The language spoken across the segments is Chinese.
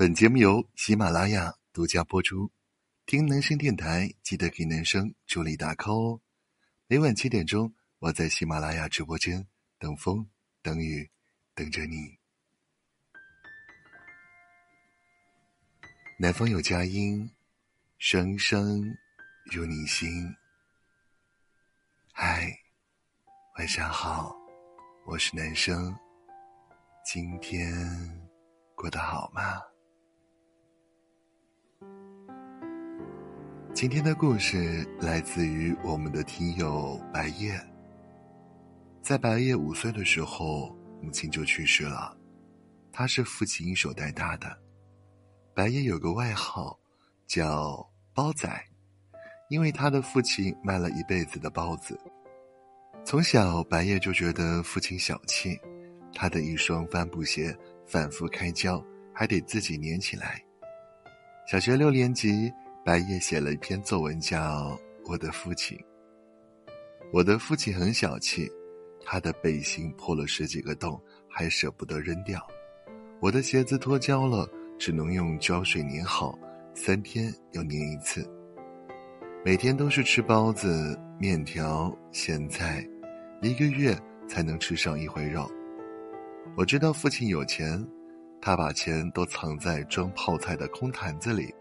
本节目由喜马拉雅独家播出。听男生电台，记得给男生助力打 call 哦。每晚七点钟，我在喜马拉雅直播间等风等雨，等着你。南方有佳音，声声入你心。嗨，晚上好，我是男生。今天过得好吗？今天的故事来自于我们的听友白夜。在白夜五岁的时候，母亲就去世了，他是父亲一手带大的。白夜有个外号叫“包仔”，因为他的父亲卖了一辈子的包子。从小，白夜就觉得父亲小气，他的一双帆布鞋反复开胶，还得自己粘起来。小学六年级。白夜写了一篇作文，叫《我的父亲》。我的父亲很小气，他的背心破了十几个洞，还舍不得扔掉。我的鞋子脱胶了，只能用胶水粘好，三天要粘一次。每天都是吃包子、面条、咸菜，一个月才能吃上一回肉。我知道父亲有钱，他把钱都藏在装泡菜的空坛子里。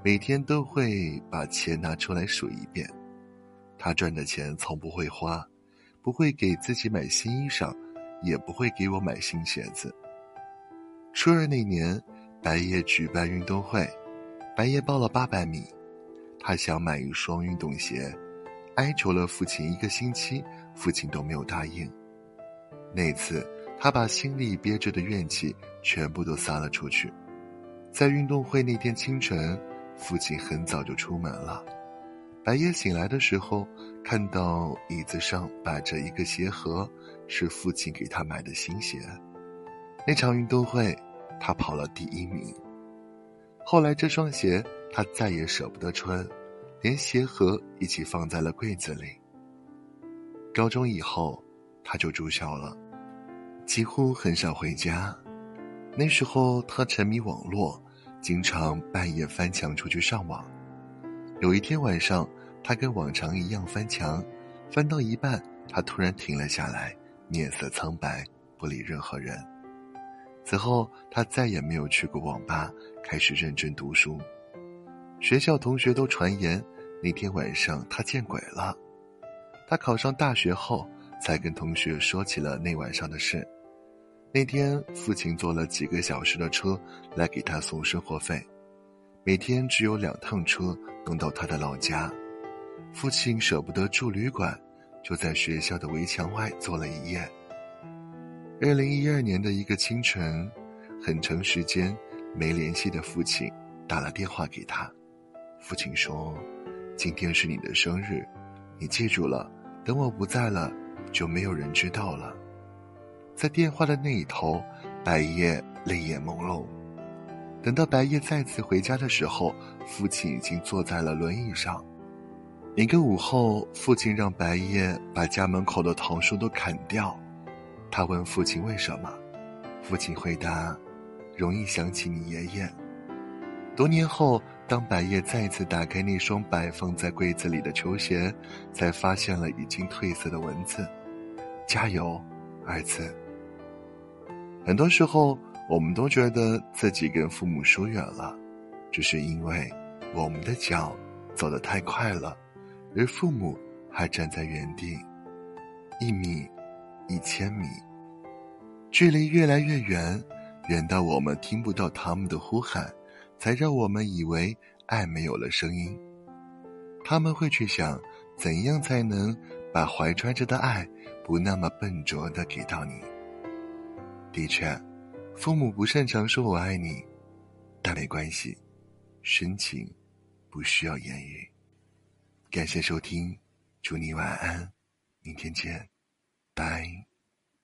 每天都会把钱拿出来数一遍，他赚的钱从不会花，不会给自己买新衣裳，也不会给我买新鞋子。初二那年，白夜举办运动会，白夜报了八百米，他想买一双运动鞋，哀求了父亲一个星期，父亲都没有答应。那次，他把心里憋着的怨气全部都撒了出去，在运动会那天清晨。父亲很早就出门了。白夜醒来的时候，看到椅子上摆着一个鞋盒，是父亲给他买的新鞋。那场运动会，他跑了第一名。后来这双鞋他再也舍不得穿，连鞋盒一起放在了柜子里。高中以后，他就住校了，几乎很少回家。那时候他沉迷网络。经常半夜翻墙出去上网。有一天晚上，他跟往常一样翻墙，翻到一半，他突然停了下来，面色苍白，不理任何人。此后，他再也没有去过网吧，开始认真读书。学校同学都传言，那天晚上他见鬼了。他考上大学后，才跟同学说起了那晚上的事。那天，父亲坐了几个小时的车来给他送生活费，每天只有两趟车能到他的老家。父亲舍不得住旅馆，就在学校的围墙外坐了一夜。二零一二年的一个清晨，很长时间没联系的父亲打了电话给他，父亲说：“今天是你的生日，你记住了，等我不在了，就没有人知道了。”在电话的那一头，白夜泪眼朦胧。等到白夜再次回家的时候，父亲已经坐在了轮椅上。一个午后，父亲让白夜把家门口的桃树都砍掉。他问父亲为什么，父亲回答：“容易想起你爷爷。”多年后，当白夜再次打开那双摆放在柜子里的球鞋，才发现了已经褪色的文字：“加油，儿子。”很多时候，我们都觉得自己跟父母疏远了，只是因为我们的脚走得太快了，而父母还站在原地。一米，一千米，距离越来越远，远到我们听不到他们的呼喊，才让我们以为爱没有了声音。他们会去想，怎样才能把怀揣着的爱不那么笨拙的给到你。的确，父母不擅长说我爱你，但没关系，深情不需要言语。感谢收听，祝你晚安，明天见，拜。